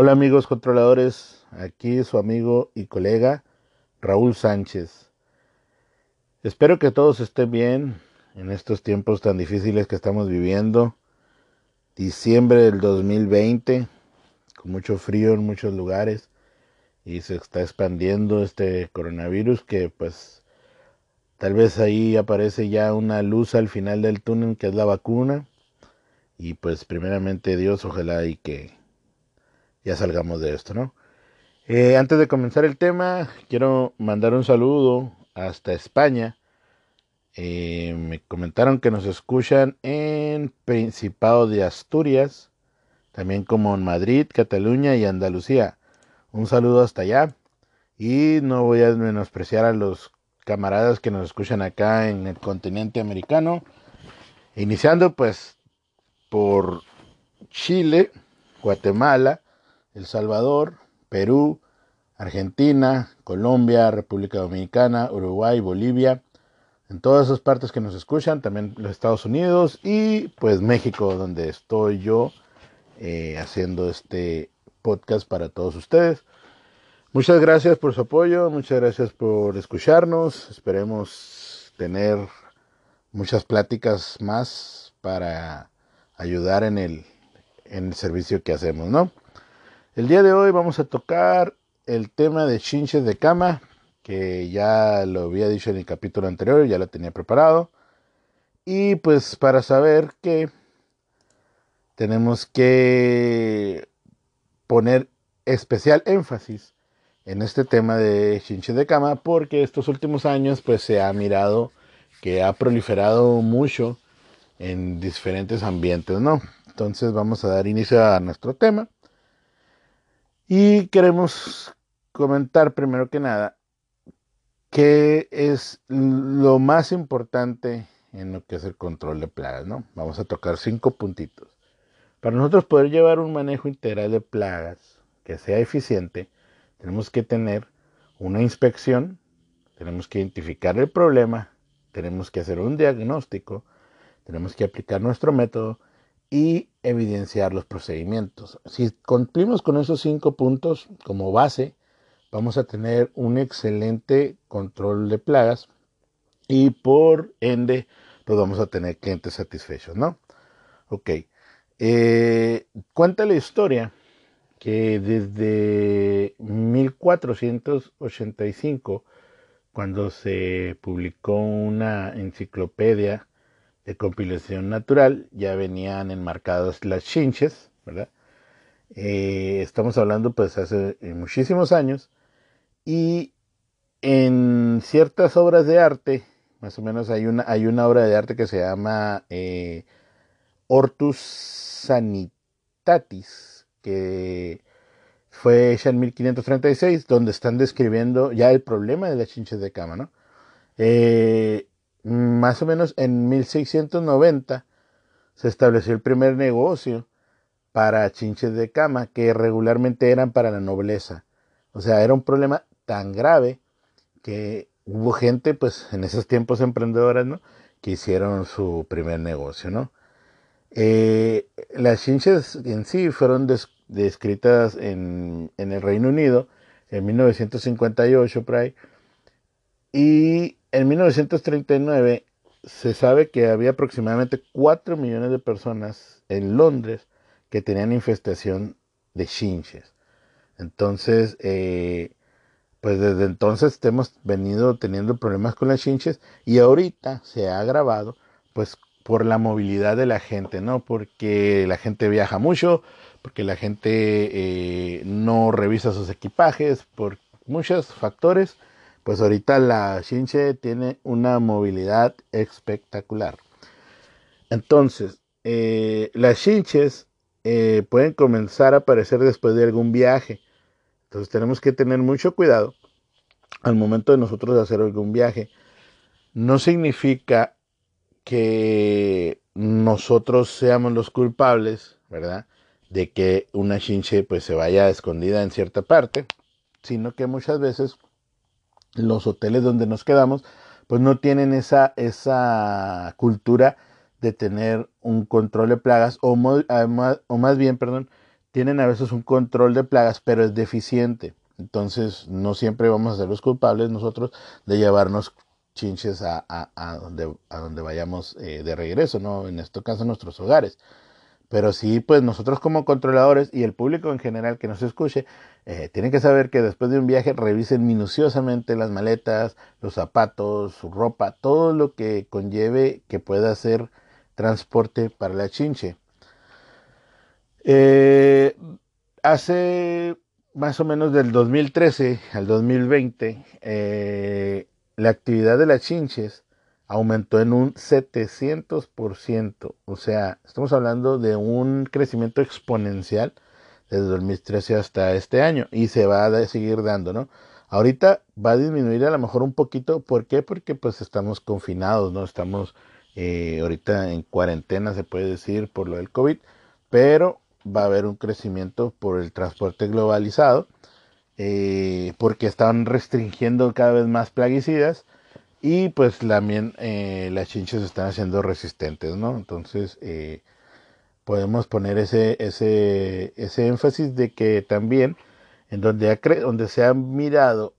Hola amigos controladores, aquí su amigo y colega Raúl Sánchez. Espero que todos estén bien en estos tiempos tan difíciles que estamos viviendo. Diciembre del 2020, con mucho frío en muchos lugares y se está expandiendo este coronavirus que pues tal vez ahí aparece ya una luz al final del túnel que es la vacuna y pues primeramente Dios ojalá y que ya salgamos de esto, ¿no? Eh, antes de comenzar el tema, quiero mandar un saludo hasta España. Eh, me comentaron que nos escuchan en Principado de Asturias, también como en Madrid, Cataluña y Andalucía. Un saludo hasta allá. Y no voy a menospreciar a los camaradas que nos escuchan acá en el continente americano. Iniciando pues por Chile, Guatemala, el Salvador, Perú, Argentina, Colombia, República Dominicana, Uruguay, Bolivia, en todas esas partes que nos escuchan, también los Estados Unidos y pues México, donde estoy yo eh, haciendo este podcast para todos ustedes. Muchas gracias por su apoyo, muchas gracias por escucharnos, esperemos tener muchas pláticas más para ayudar en el, en el servicio que hacemos, ¿no? El día de hoy vamos a tocar el tema de chinches de cama, que ya lo había dicho en el capítulo anterior, ya lo tenía preparado. Y pues para saber que tenemos que poner especial énfasis en este tema de chinches de cama porque estos últimos años pues se ha mirado que ha proliferado mucho en diferentes ambientes, ¿no? Entonces vamos a dar inicio a nuestro tema. Y queremos comentar primero que nada qué es lo más importante en lo que es el control de plagas, ¿no? Vamos a tocar cinco puntitos. Para nosotros poder llevar un manejo integral de plagas que sea eficiente, tenemos que tener una inspección, tenemos que identificar el problema, tenemos que hacer un diagnóstico, tenemos que aplicar nuestro método y evidenciar los procedimientos. Si cumplimos con esos cinco puntos como base, vamos a tener un excelente control de plagas y por ende, pues vamos a tener clientes satisfechos, ¿no? Ok. Eh, cuenta la historia que desde 1485, cuando se publicó una enciclopedia de compilación natural ya venían enmarcadas las chinches, ¿verdad? Eh, estamos hablando pues hace eh, muchísimos años y en ciertas obras de arte, más o menos hay una, hay una obra de arte que se llama eh, Hortus Sanitatis, que fue hecha en 1536, donde están describiendo ya el problema de las chinches de cama, ¿no? Eh, más o menos en 1690 se estableció el primer negocio para chinches de cama que regularmente eran para la nobleza. O sea, era un problema tan grave que hubo gente, pues en esos tiempos emprendedoras, ¿no? Que hicieron su primer negocio, ¿no? Eh, las chinches en sí fueron descritas en, en, el Reino Unido en 1958, por ahí, y en 1939 se sabe que había aproximadamente 4 millones de personas en Londres que tenían infestación de chinches. Entonces, eh, pues desde entonces hemos venido teniendo problemas con las chinches y ahorita se ha agravado pues por la movilidad de la gente, ¿no? Porque la gente viaja mucho, porque la gente eh, no revisa sus equipajes, por muchos factores pues ahorita la chinche tiene una movilidad espectacular. Entonces, eh, las chinches eh, pueden comenzar a aparecer después de algún viaje. Entonces tenemos que tener mucho cuidado al momento de nosotros hacer algún viaje. No significa que nosotros seamos los culpables, ¿verdad? De que una chinche pues se vaya escondida en cierta parte, sino que muchas veces los hoteles donde nos quedamos, pues no tienen esa, esa cultura de tener un control de plagas o, o más bien, perdón, tienen a veces un control de plagas, pero es deficiente. Entonces, no siempre vamos a ser los culpables nosotros de llevarnos chinches a, donde, a donde vayamos eh, de regreso, ¿no? En este caso, nuestros hogares. Pero sí, pues nosotros como controladores y el público en general que nos escuche, eh, tienen que saber que después de un viaje revisen minuciosamente las maletas, los zapatos, su ropa, todo lo que conlleve que pueda ser transporte para la chinche. Eh, hace más o menos del 2013 al 2020, eh, la actividad de las chinches aumentó en un 700%. O sea, estamos hablando de un crecimiento exponencial desde 2013 hasta este año y se va a seguir dando, ¿no? Ahorita va a disminuir a lo mejor un poquito, ¿por qué? Porque pues estamos confinados, ¿no? Estamos eh, ahorita en cuarentena, se puede decir, por lo del COVID, pero va a haber un crecimiento por el transporte globalizado, eh, porque están restringiendo cada vez más plaguicidas y pues también eh, las chinches están haciendo resistentes, ¿no? Entonces eh, podemos poner ese, ese, ese énfasis de que también en donde, donde se ha mirado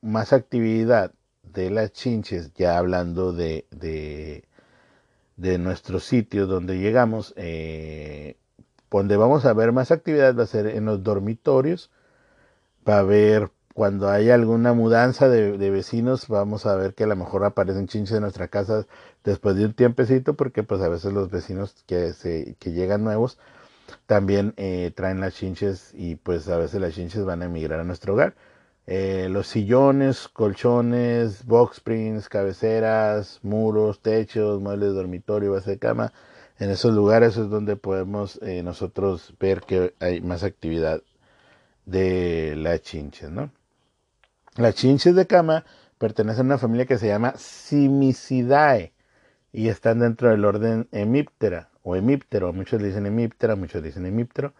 más actividad de las chinches, ya hablando de, de, de nuestro sitio donde llegamos, eh, donde vamos a ver más actividad va a ser en los dormitorios, va a haber cuando hay alguna mudanza de, vecinos, vamos a ver que a lo mejor aparecen chinches en nuestra casa después de un tiempecito, porque pues a veces los vecinos que, se, que llegan nuevos también eh, traen las chinches y pues a veces las chinches van a emigrar a nuestro hogar. Eh, los sillones, colchones, box springs, cabeceras, muros, techos, muebles de dormitorio, base de cama. En esos lugares es donde podemos eh, nosotros ver que hay más actividad de las chinches, ¿no? Las chinches de cama pertenecen a una familia que se llama Simicidae y están dentro del orden Hemiptera o Hemiptero. Muchos dicen Hemiptera, muchos dicen Hemiptero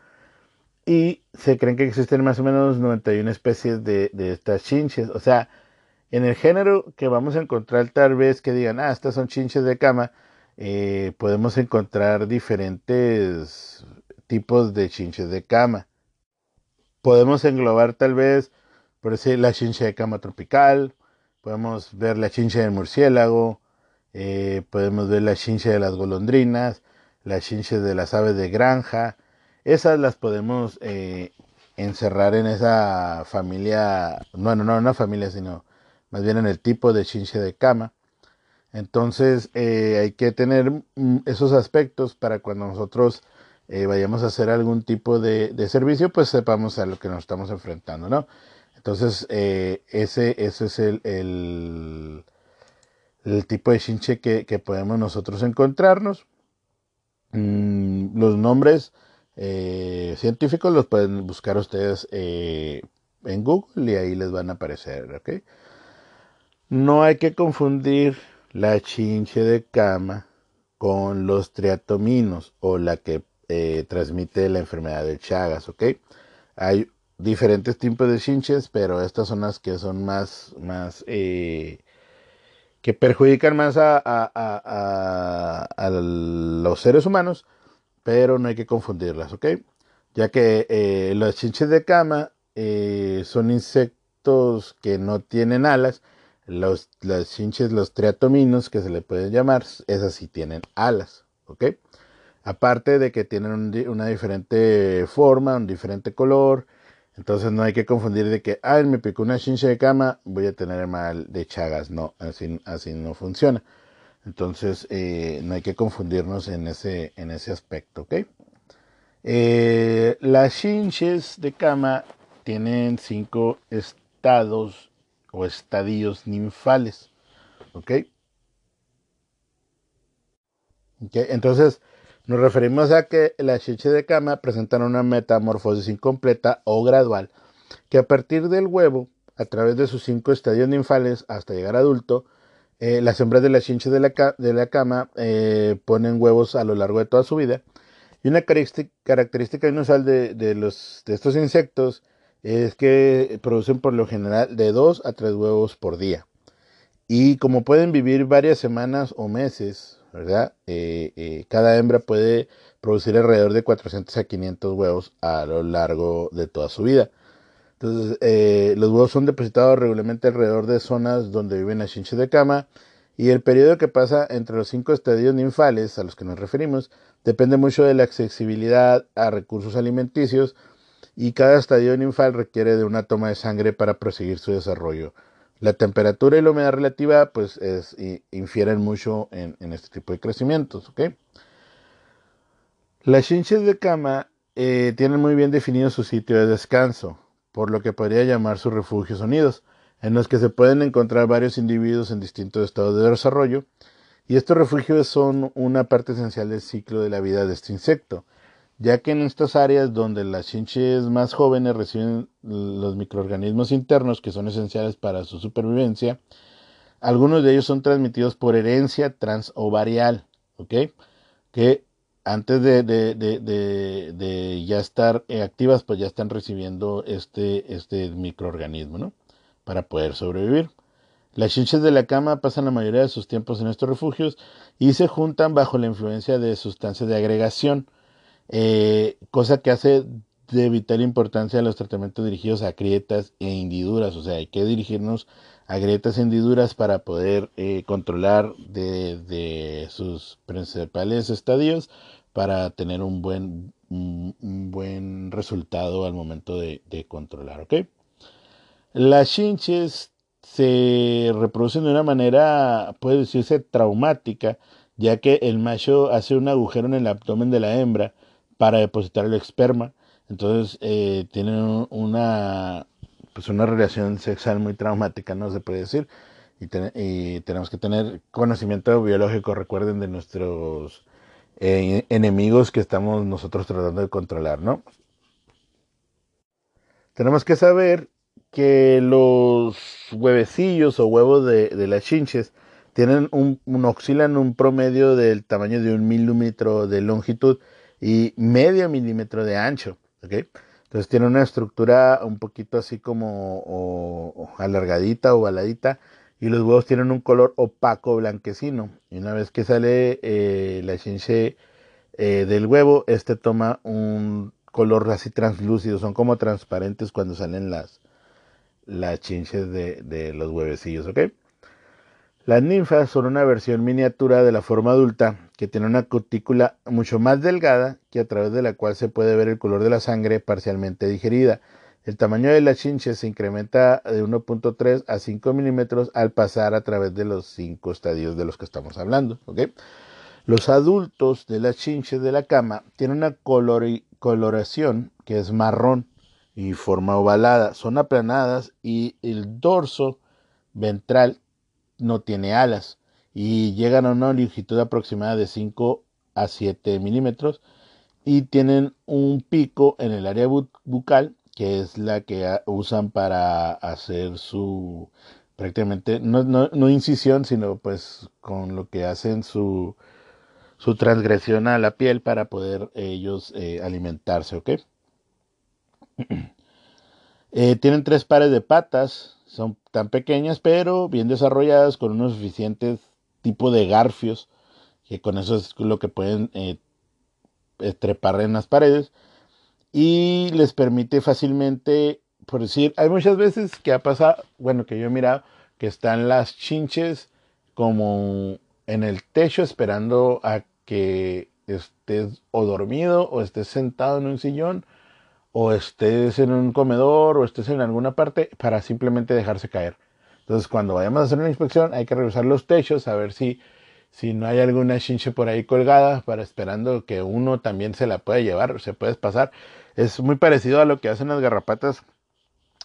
y se creen que existen más o menos 91 especies de, estas chinches. O sea, en el género que vamos a encontrar tal vez que digan, ah, estas son chinches de cama, eh, podemos encontrar diferentes tipos de chinches de cama. Podemos englobar tal vez, por decir, la chinche de cama tropical, podemos ver la chinche del murciélago, eh, podemos ver la chinche de las golondrinas, la chinche de las aves de granja, esas las podemos eh, encerrar en esa familia, bueno, no en una familia, sino más bien en el tipo de chinche de cama. Entonces eh, hay que tener mm, esos aspectos para cuando nosotros vayamos a hacer algún tipo de, servicio, pues sepamos a lo que nos estamos enfrentando, ¿no? Entonces ese, ese es el, el, tipo de chinche que, que podemos nosotros encontrarnos. Mm, los nombres eh, científicos los pueden buscar ustedes eh, en Google y ahí les van a aparecer, ¿ok? No hay que confundir la chinche de cama con los triatominos o la que eh, transmite la enfermedad de Chagas, ¿ok? Hay diferentes tipos de chinches, pero estas son las que son más, más que perjudican más a, a, los seres humanos pero no hay que confundirlas, ¿ok? Ya que eh, los chinches de cama eh, son insectos que no tienen alas, los, las chinches, los triatominos, que se le pueden llamar, esas sí tienen alas, ¿ok? Aparte de que tienen una diferente forma, un diferente color, entonces no hay que confundir de que, ah, me picó una chinche de cama, voy a tener mal de chagas. No, así, así no funciona. Entonces, eh, no hay que confundirnos en ese, en ese aspecto, ¿ok? Eh, las chinches de cama tienen cinco estados o estadios ninfales, ¿ok? Entonces, nos referimos a que las chinches de cama presentan una metamorfosis incompleta o gradual, que a partir del huevo, a través de sus cinco estadios ninfales hasta llegar adulto, eh, las hembras de las chinches de la, de la cama eh, ponen huevos a lo largo de toda su vida. Y una característica inusual de, de, los, de estos insectos es que producen por lo general de 2 a 3 huevos por día. Y como pueden vivir varias semanas o meses Eh, eh, cada hembra puede producir alrededor de 400 a 500 huevos a lo largo de toda su vida. Entonces, eh, los huevos son depositados regularmente alrededor de zonas donde viven las chinches de cama y el periodo que pasa entre los cinco estadios ninfales a los que nos referimos depende mucho de la accesibilidad a recursos alimenticios y cada estadio ninfal requiere de una toma de sangre para proseguir su desarrollo. La temperatura y la humedad relativa pues es, infieren mucho en, este tipo de crecimientos. Las chinches de cama eh, tienen muy bien definido su sitio de descanso, por lo que podría llamar sus refugios sonidos en los que se pueden encontrar varios individuos en distintos estados de desarrollo, y estos refugios son una parte esencial del ciclo de la vida de este insecto, ya que en estas áreas donde las chinches más jóvenes reciben los microorganismos internos que son esenciales para su supervivencia, algunos de ellos son transmitidos por herencia transovarial, ¿ok? Que antes de, ya estar activas, pues ya están recibiendo este, este microorganismo, ¿no? para poder sobrevivir. Las chinches de la cama pasan la mayoría de sus tiempos en estos refugios y se juntan bajo la influencia de sustancias de agregación, eh, cosa que hace de vital importancia los tratamientos dirigidos a grietas e hendiduras. O sea, hay que dirigirnos a grietas e hendiduras para poder eh, controlar de, sus principales estadios para tener un buen, buen resultado al momento de, de controlar. ¿ok? Las chinches se reproducen de una manera, puede decirse, traumática, ya que el macho hace un agujero en el abdomen de la hembra para depositar el esperma. Entonces eh, tienen una, pues una relación sexual muy traumática, no se puede decir. Y, tenemos que tener conocimiento biológico, recuerden, de nuestros eh, enemigos que estamos nosotros tratando de controlar, ¿no? Tenemos que saber que los huevecillos o huevos de, las chinches tienen un, oscilan un promedio del tamaño de un milímetro de longitud y medio milímetro de ancho, Entonces tiene una estructura un poquito así como alargadita o baladita y los huevos tienen un color opaco blanquecino. Y una vez que sale eh, la chinche eh, del huevo, este toma un color así translúcido, son como transparentes cuando salen las, las chinches de, los huevecillos, ¿ok? Las ninfas son una versión miniatura de la forma adulta que tiene una cutícula mucho más delgada que a través de la cual se puede ver el color de la sangre parcialmente digerida. El tamaño de las chinches se incrementa de 1.3 a 5 milímetros al pasar a través de los cinco estadios de los que estamos hablando. Los adultos de las chinches de la cama tienen una coloración que es marrón y forma ovalada. Son aplanadas y el dorso ventral no tiene alas y llegan a una longitud aproximada de 5 a 7 milímetros y tienen un pico en el área bucal que es la que usan para hacer su prácticamente no, incisión sino pues con lo que hacen su su transgresión a la piel para poder ellos eh, alimentarse, ¿ok? Eh, tienen tres pares de patas, son tan pequeñas pero bien desarrolladas con unos suficientes tipos de garfios, que con eso es lo que pueden eh, trepar en las paredes y les permite fácilmente, por decir, hay muchas veces que ha pasado, bueno, que yo he mirado que están las chinches como en el techo esperando a que estés o dormido o estés sentado en un sillón o estés en un comedor o estés en alguna parte para simplemente dejarse caer. Entonces, cuando vayamos a hacer una inspección, hay que revisar los techos, a ver si, si no hay alguna chinche por ahí colgada, para esperando que uno también se la pueda llevar, se puede pasar. Es muy parecido a lo que hacen las garrapatas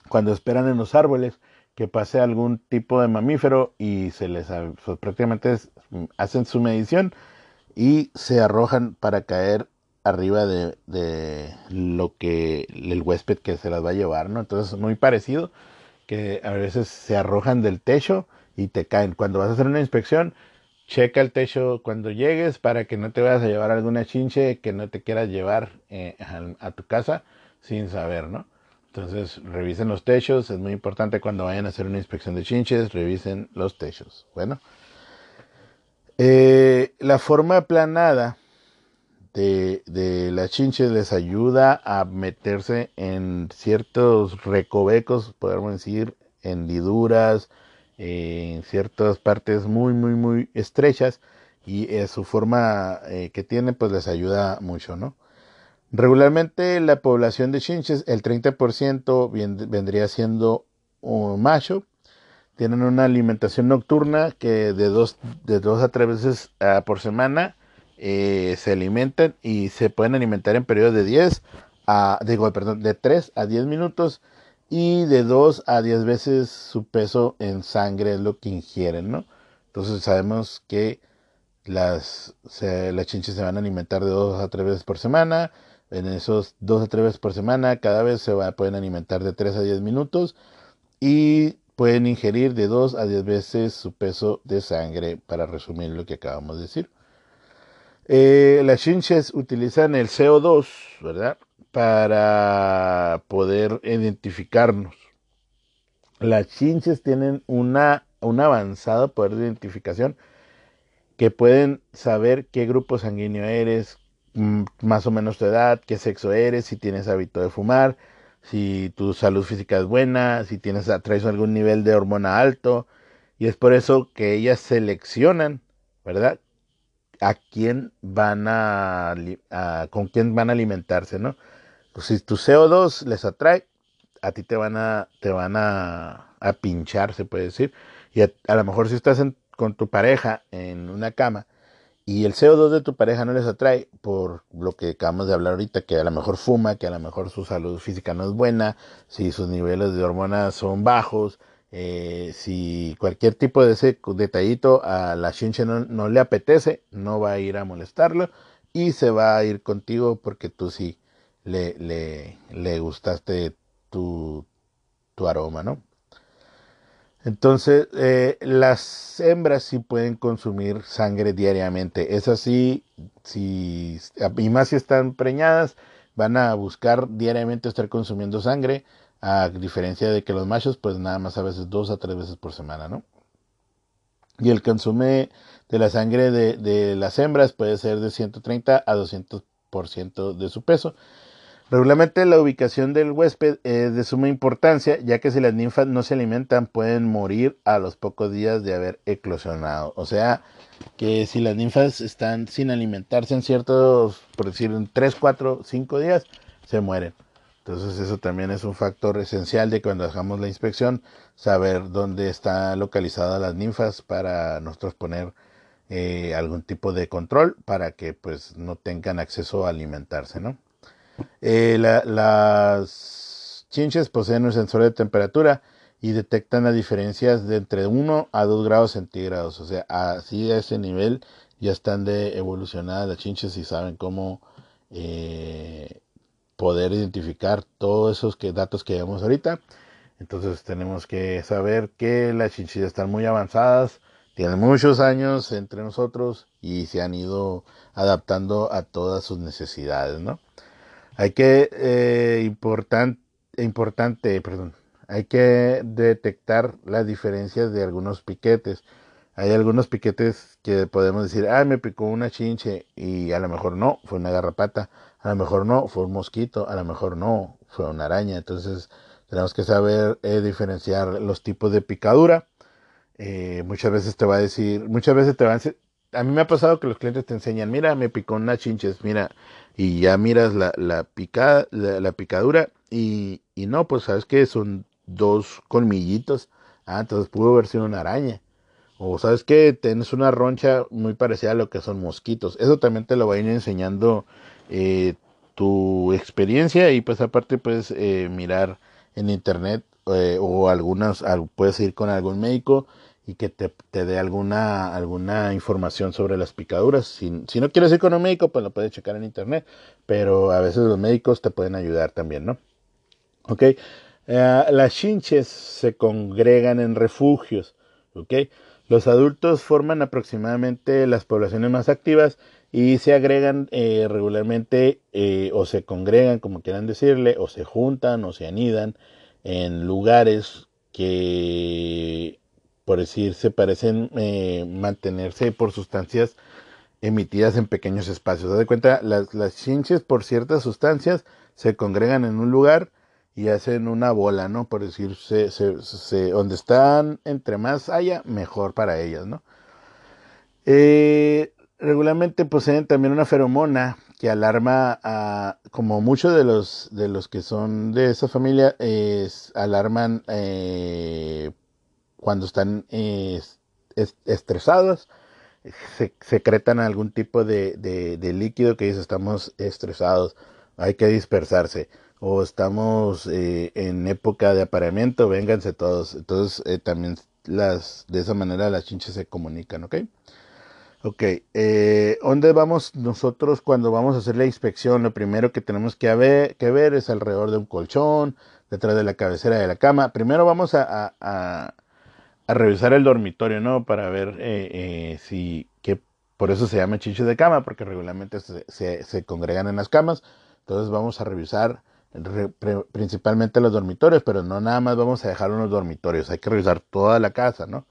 cuando esperan en los árboles que pase algún tipo de mamífero y se les pues, prácticamente hacen su medición y se arrojan para caer arriba de, lo que el huésped que se las va a llevar, ¿no? Entonces es muy parecido que a veces se arrojan del techo y te caen. Cuando vas a hacer una inspección, checa el techo cuando llegues para que no te vayas a llevar alguna chinche que no te quieras llevar eh, a, tu casa sin saber, ¿no? Entonces revisen los techos, es muy importante cuando vayan a hacer una inspección de chinches, revisen los techos. Bueno, Eh, la forma aplanada de, de las chinches les ayuda a meterse en ciertos recovecos, podemos decir, hendiduras, en ciertas partes muy, muy, muy estrechas y eh, su forma eh, que tiene pues les ayuda mucho, ¿no? Regularmente la población de chinches, el 30% vendría siendo un macho, tienen una alimentación nocturna que de dos, de dos a tres veces ah, por semana eh, se alimentan y se pueden alimentar en periodos de 10 a, digo, perdón, de 3 a 10 minutos y de 2 a 10 veces su peso en sangre es lo que ingieren, ¿no? Entonces sabemos que las, las chinches se van a alimentar de 2 a 3 veces por semana. En esos 2 a 3 veces por semana, cada vez se va, pueden alimentar de 3 a 10 minutos y pueden ingerir de 2 a 10 veces su peso de sangre, para resumir lo que acabamos de decir. Eh, las chinches utilizan el CO2, ¿verdad? para poder identificarnos. Las chinches tienen una, un avanzado poder de identificación que pueden saber qué grupo sanguíneo eres, mm, más o menos tu edad, qué sexo eres, si tienes hábito de fumar, si tu salud física es buena, si tienes traes algún nivel de hormona alto y es por eso que ellas seleccionan, ¿verdad? A quién van a, a con quién van a alimentarse, ¿no? Pues si tu CO2 les atrae, a ti te van a, te van a, pinchar, se puede decir. Y a, lo mejor si estás con tu pareja en una cama y el CO2 de tu pareja no les atrae por lo que acabamos de hablar ahorita, que a lo mejor fuma, que a lo mejor su salud física no es buena, si sus niveles de hormonas son bajos, eh, si cualquier tipo de ese detallito a la chinche no, le apetece, no va a ir a molestarlo y se va a ir contigo porque tú sí le, le, le gustaste tu, tu, aroma, ¿no? Entonces, eh, las hembras sí pueden consumir sangre diariamente. Es así, si, y más si están preñadas, van a buscar diariamente estar consumiendo sangre, a diferencia de que los machos, pues nada más a veces dos a tres veces por semana, ¿no? Y el consume de la sangre de, de las hembras puede ser de 130 a 200% de su peso. Regularmente la ubicación del huésped es de suma importancia, ya que si las ninfas no se alimentan pueden morir a los pocos días de haber eclosionado. O sea, que si las ninfas están sin alimentarse en ciertos, por decir, en 3, 4, 5 días, se mueren. Entonces eso también es un factor esencial de cuando hagamos la inspección, saber dónde están localizadas las ninfas para nosotros poner eh, algún tipo de control para que pues no tengan acceso a alimentarse, ¿no? Eh, las chinches poseen un sensor de temperatura y detectan las diferencias de entre 1 a 2 grados centígrados. O sea, así a ese nivel ya están de evolucionadas las chinches y saben cómo eh, poder identificar todos esos datos que vemos ahorita. Entonces tenemos que saber que las chinches están muy avanzadas, tienen muchos años entre nosotros y se han ido adaptando a todas sus necesidades, ¿no? Hay que, eh, importante, perdón, hay que detectar las diferencias de algunos piquetes. Hay algunos piquetes que podemos decir, ah, me picó una chinche y a lo mejor no, fue una garrapata, a lo mejor no, fue un mosquito, a lo mejor no, fue una araña. Entonces tenemos que saber eh, diferenciar los tipos de picadura. Eh, muchas veces te va a decir, muchas veces te van a decir, a mí me ha pasado que los clientes te enseñan, mira, me picó una chinches, mira, y ya miras la, la, la, picadura y, y, no, pues sabes que son dos colmillitos. Ah, entonces pudo haber sido una araña. O sabes que tienes una roncha muy parecida a lo que son mosquitos. Eso también te lo va a ir enseñando eh, tu experiencia y pues aparte puedes eh, mirar en internet eh, o algunas, puedes ir con algún médico y que te, te, dé alguna, alguna información sobre las picaduras. Si, si, no quieres ir con un médico, pues lo puedes checar en internet, pero a veces los médicos te pueden ayudar también, ¿no? Ok, las chinches se congregan en refugios, ok. Los adultos forman aproximadamente las poblaciones más activas y se agregan eh, regularmente eh, o se congregan, como quieran decirle, o se juntan o se anidan en lugares que por decir, se parecen eh, mantenerse por sustancias emitidas en pequeños espacios. de cuenta, las, las chinches por ciertas sustancias se congregan en un lugar y hacen una bola, ¿no? Por decir, se, se, donde están, entre más haya, mejor para ellas, ¿no? Eh, regularmente poseen también una feromona que alarma a, como muchos de los, de los que son de esa familia, alarman eh, cuando están estresados, se, secretan algún tipo de, de, líquido que dice estamos estresados, hay que dispersarse o estamos eh, en época de apareamiento, vénganse todos. Entonces eh, también las de esa manera las chinches se comunican, ¿ok? Ok, eh, ¿dónde vamos nosotros cuando vamos a hacer la inspección? Lo primero que tenemos que ver, es alrededor de un colchón, detrás de la cabecera de la cama. Primero vamos a, revisar el dormitorio, ¿no? Para ver eh, eh, si, que por eso se llama chinches de cama, porque regularmente se, se, se congregan en las camas. Entonces vamos a revisar principalmente los dormitorios, pero no nada más vamos a dejar unos dormitorios, hay que revisar toda la casa, ¿no?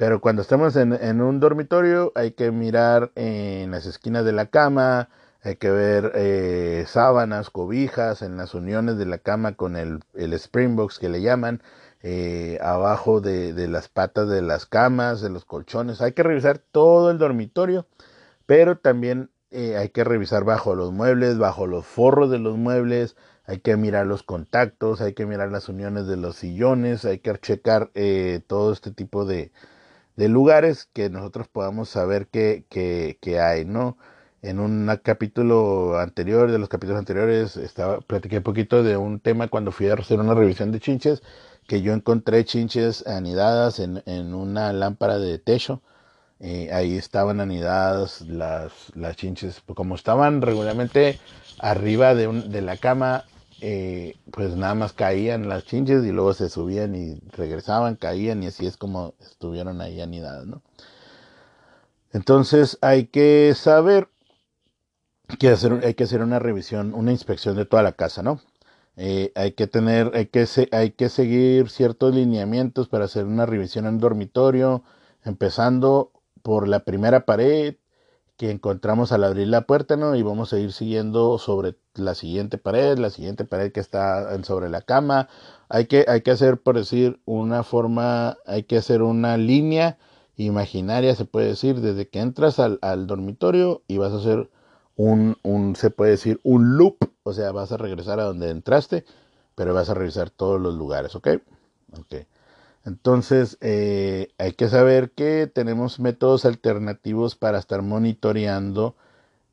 Pero cuando estamos en, un dormitorio hay que mirar en las esquinas de la cama, hay que ver eh, sábanas, cobijas, en las uniones de la cama con el, el springbox que le llaman, eh, abajo de, de, las patas de las camas, de los colchones. Hay que revisar todo el dormitorio, pero también eh, hay que revisar bajo los muebles, bajo los forros de los muebles, hay que mirar los contactos, hay que mirar las uniones de los sillones, hay que checar eh, todo este tipo de, de, lugares que nosotros podamos saber que, hay, ¿no? En un capítulo anterior, de los capítulos anteriores, estaba, platiqué un poquito de un tema cuando fui a hacer una revisión de chinches, que yo encontré chinches anidadas en, en una lámpara de techo. Eh, ahí estaban anidadas las, las chinches, como estaban regularmente arriba de, un, de la cama, eh, pues nada más caían las chinches y luego se subían y regresaban, caían y así es como estuvieron ahí anidadas, ¿no? Entonces hay que saber que hacer, hay que hacer una revisión, una inspección de toda la casa, ¿no? Eh, hay que tener, hay que, hay que seguir ciertos lineamientos para hacer una revisión en dormitorio, empezando por la primera pared, que encontramos al abrir la puerta, ¿no? Y vamos a ir siguiendo sobre la siguiente pared, la siguiente pared que está sobre la cama. Hay que, hay que hacer, por decir, una forma, hay que hacer una línea imaginaria, se puede decir, desde que entras al, al dormitorio y vas a hacer un, un, se puede decir, un loop, o sea, vas a regresar a donde entraste, pero vas a revisar todos los lugares, ¿ok? Ok. Entonces, eh, hay que saber que tenemos métodos alternativos para estar monitoreando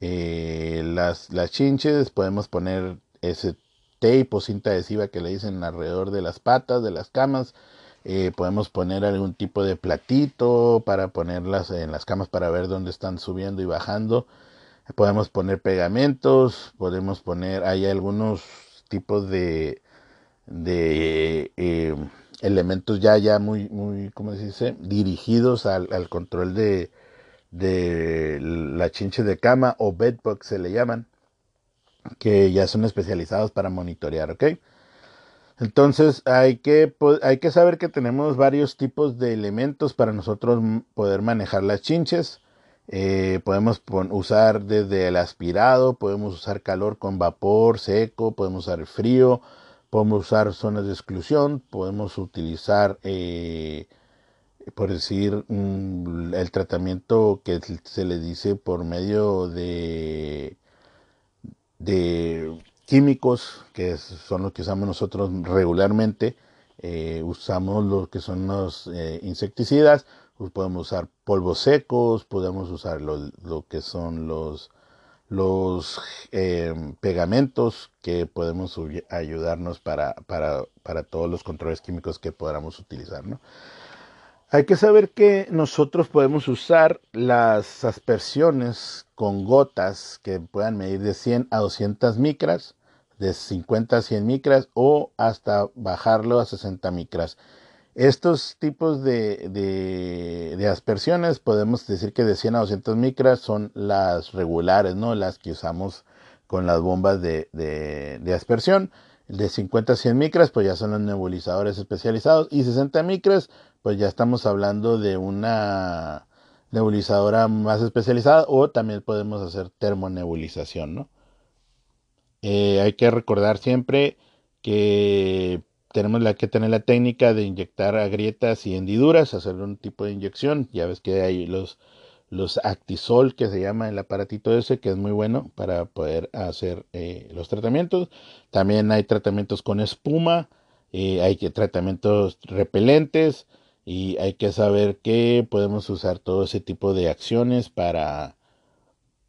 eh, las, las chinches. Podemos poner ese tape o cinta adhesiva que le dicen alrededor de las patas, de las camas. Eh, podemos poner algún tipo de platito para ponerlas en las camas para ver dónde están subiendo y bajando. Podemos poner pegamentos, podemos poner, hay algunos tipos de, de elementos ya, ya muy, muy, ¿cómo se dice? Dirigidos al, al control de, de la chinche de cama o bedbugs se le llaman, que ya son especializados para monitorear, ¿ok? Entonces hay que, hay que saber que tenemos varios tipos de elementos para nosotros poder manejar las chinches. Eh, podemos usar desde el aspirado, podemos usar calor con vapor seco, podemos usar frío, Podemos usar zonas de exclusión, podemos utilizar, eh, por decir, el tratamiento que se le dice por medio de, químicos, que son los que usamos nosotros regularmente. Eh, usamos lo que son los eh, insecticidas, podemos usar polvos secos, podemos usar lo que son los los eh, pegamentos que podemos ayudarnos para, para, para, todos los controles químicos que podamos utilizar. ¿no? Hay que saber que nosotros podemos usar las aspersiones con gotas que puedan medir de 100 a 200 micras, de 50 a 100 micras o hasta bajarlo a 60 micras. Estos tipos de, de, aspersiones podemos decir que de 100 a 200 micras son las regulares, ¿no? Las que usamos con las bombas de, de aspersión. De 50 a 100 micras, pues ya son los nebulizadores especializados. Y 60 micras, pues ya estamos hablando de una nebulizadora más especializada o también podemos hacer termonebulización, ¿no? Eh, hay que recordar siempre que tenemos la que tener la técnica de inyectar a grietas y hendiduras, hacer un tipo de inyección. Ya ves que hay los, los Actisol, que se llama el aparatito ese, que es muy bueno para poder hacer eh, los tratamientos. También hay tratamientos con espuma, eh, hay que tratamientos repelentes y hay que saber que podemos usar todo ese tipo de acciones para,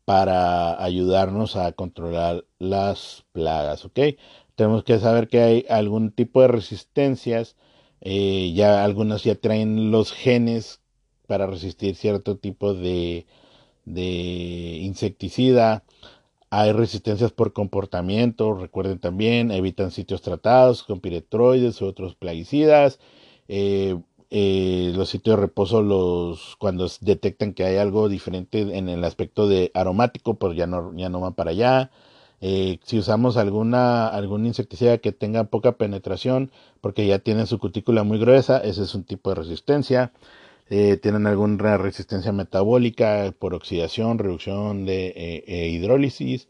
para ayudarnos a controlar las plagas, ¿ok? Tenemos que saber que hay algún tipo de resistencias, eh, ya algunas ya traen los genes para resistir cierto tipo de, de insecticida, hay resistencias por comportamiento, recuerden también, evitan sitios tratados con piretroides u otros plaguicidas. Eh, eh, los sitios de reposo los cuando detectan que hay algo diferente en el aspecto de aromático pues ya no ya no van para allá eh, si usamos alguna algún insecticida que tenga poca penetración porque ya tienen su cutícula muy gruesa ese es un tipo de resistencia eh, tienen alguna resistencia metabólica por oxidación reducción de hidrólisis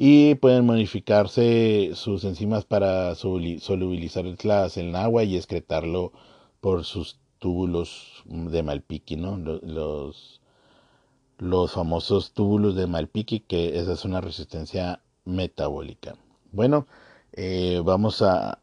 y pueden modificarse sus enzimas para solubilizarlas en agua y excretarlo por sus túbulos de Malpiqui, ¿no? Los, los famosos túbulos de Malpiqui, que esa es una resistencia metabólica. Bueno, eh, vamos a,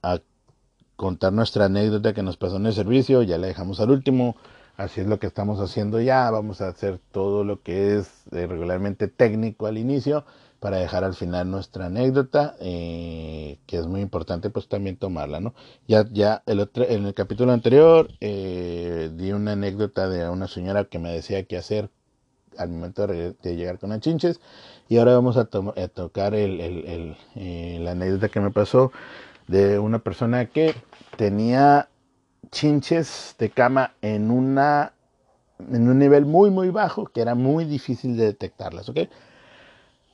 contar nuestra anécdota que nos pasó en el servicio, ya la dejamos al último, así es lo que estamos haciendo ya, vamos a hacer todo lo que es eh, regularmente técnico al inicio para dejar al final nuestra anécdota, eh, que es muy importante pues también tomarla, ¿no? Ya, ya el otro, en el capítulo anterior di una anécdota de una señora que me decía qué hacer al momento de, llegar con las chinches y ahora vamos a, tocar eh, la anécdota que me pasó de una persona que tenía chinches de cama en una un nivel muy muy bajo que era muy difícil de detectarlas, ¿ok?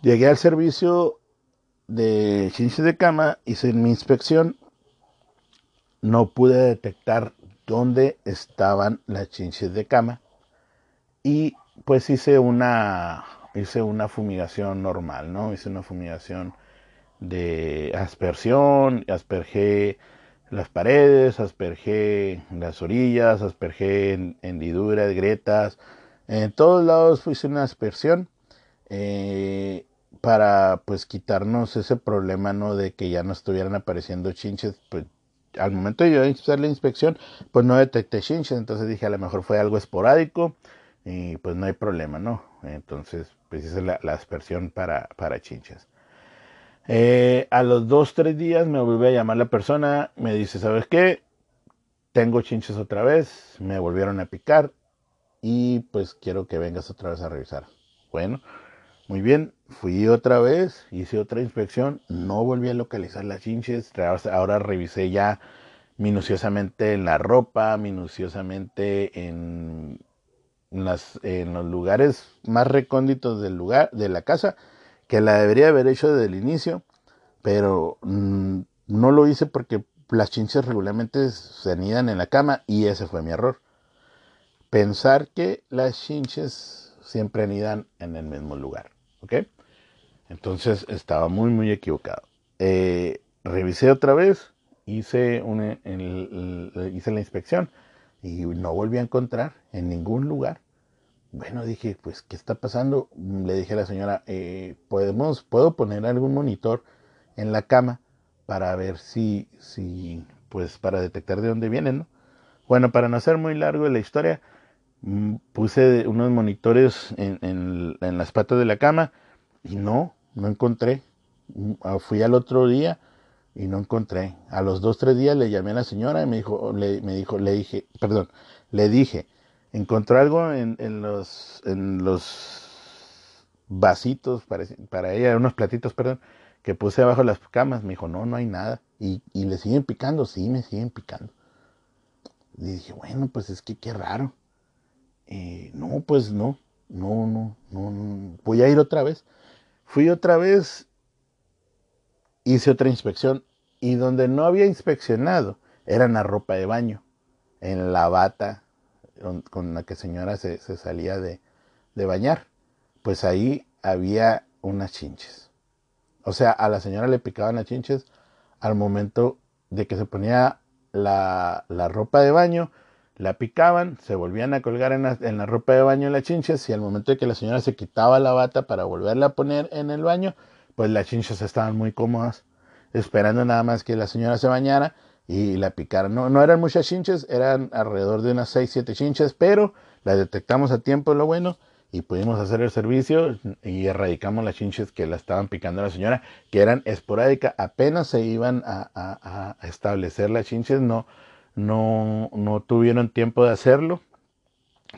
Llegué al servicio de ciencias de cama, hice mi inspección, no pude detectar dónde estaban las chinches de cama. Y pues hice una hice una fumigación normal, ¿no? Hice una fumigación de aspersión, aspergé las paredes, aspergé las orillas, aspergé hendiduras, grietas, en todos lados hice una aspersión. Eh, para pues quitarnos ese problema no de que ya no estuvieran apareciendo chinches pues al momento de yo hacer la inspección pues no detecté chinches entonces dije a lo mejor fue algo esporádico y pues no hay problema no entonces pues hice la, aspersión para, para chinches. Eh, a los dos tres días me volvió a llamar la persona me dice sabes qué tengo chinches otra vez me volvieron a picar y pues quiero que vengas otra vez a revisar bueno muy bien, fui otra vez, hice otra inspección, no volví a localizar las chinches, ahora revisé ya minuciosamente en la ropa, minuciosamente en, en los lugares más recónditos del lugar, de la casa, que la debería haber hecho desde el inicio, pero mm, no lo hice porque las chinches regularmente se anidan en la cama y ese fue mi error. Pensar que las chinches siempre anidan en el mismo lugar. ¿Ok? Entonces estaba muy, muy equivocado. Eh, revisé otra vez, hice, una, hice la inspección y no volví a encontrar en ningún lugar. Bueno, dije, pues, ¿qué está pasando? Le dije a la señora, eh, ¿podemos, ¿puedo poner algún monitor en la cama para ver si, si, pues, para detectar de dónde vienen, ¿no? Bueno, para no hacer muy largo la historia, Mm, puse unos monitores en, las patas de la cama y no, no encontré. Mm, ah, fui al otro día y no encontré. A los dos, tres días le llamé a la señora y me dijo, le, me dijo, le dije, perdón, le dije, encontró algo en, los, en los vasitos para, para ella, unos platitos, perdón, que puse abajo las camas. Me dijo, no, no hay nada. Y, y le siguen picando, sí, me siguen picando. Y dije, bueno, pues es que qué raro. Eh, no, pues no, no, no, no, voy a ir otra vez. Fui otra vez, hice otra inspección, y donde no había inspeccionado era en la ropa de baño, en la bata con la que señora se, salía de, de bañar. Pues ahí había unas chinches. O sea, a la señora le picaban las chinches al momento de que se ponía la, la ropa de baño, la picaban, se volvían a colgar en la, en la, ropa de baño las chinches y al momento de que la señora se quitaba la bata para volverla a poner en el baño, pues las chinches estaban muy cómodas, esperando nada más que la señora se bañara y la picaran. No, no eran muchas chinches, eran alrededor de unas 6, 7 chinches, pero las detectamos a tiempo, lo bueno, y pudimos hacer el servicio y erradicamos las chinches que la estaban picando a la señora, que eran esporádicas, apenas se iban a, establecer las chinches, no, no, no tuvieron tiempo de hacerlo,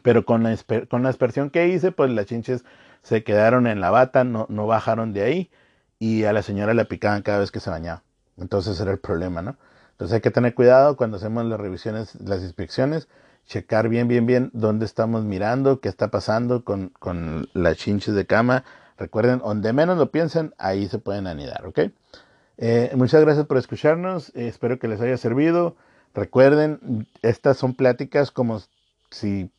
pero con la, con la aspersión que hice, pues las chinches se quedaron en la bata, no, no bajaron de ahí y a la señora le picaban cada vez que se bañaba. Entonces era el problema, ¿no? Entonces hay que tener cuidado cuando hacemos las revisiones, las inspecciones, checar bien, bien, bien dónde estamos mirando, qué está pasando con, con las chinches de cama. Recuerden, donde menos lo piensen, ahí se pueden anidar, ¿ok? Eh, muchas gracias por escucharnos, eh, espero que les haya servido. Recuerden, estas son pláticas como si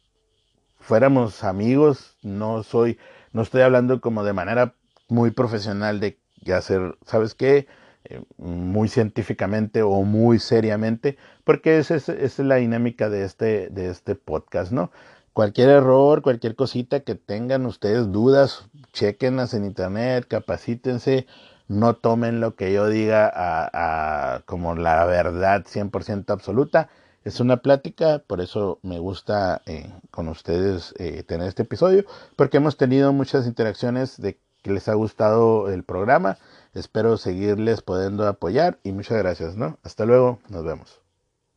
fuéramos amigos, no soy, no estoy hablando como de manera muy profesional de hacer, ¿sabes qué? Eh, muy científicamente o muy seriamente, porque esa es, la dinámica de este, de este podcast, ¿no? Cualquier error, cualquier cosita que tengan ustedes dudas, chequenlas en internet, capacítense, no tomen lo que yo diga como la verdad 100% absoluta. Es una plática, por eso me gusta eh, con ustedes eh, tener este episodio, porque hemos tenido muchas interacciones de que les ha gustado el programa Espero seguirles pudiendo apoyar y muchas gracias, ¿no? Hasta luego, nos vemos.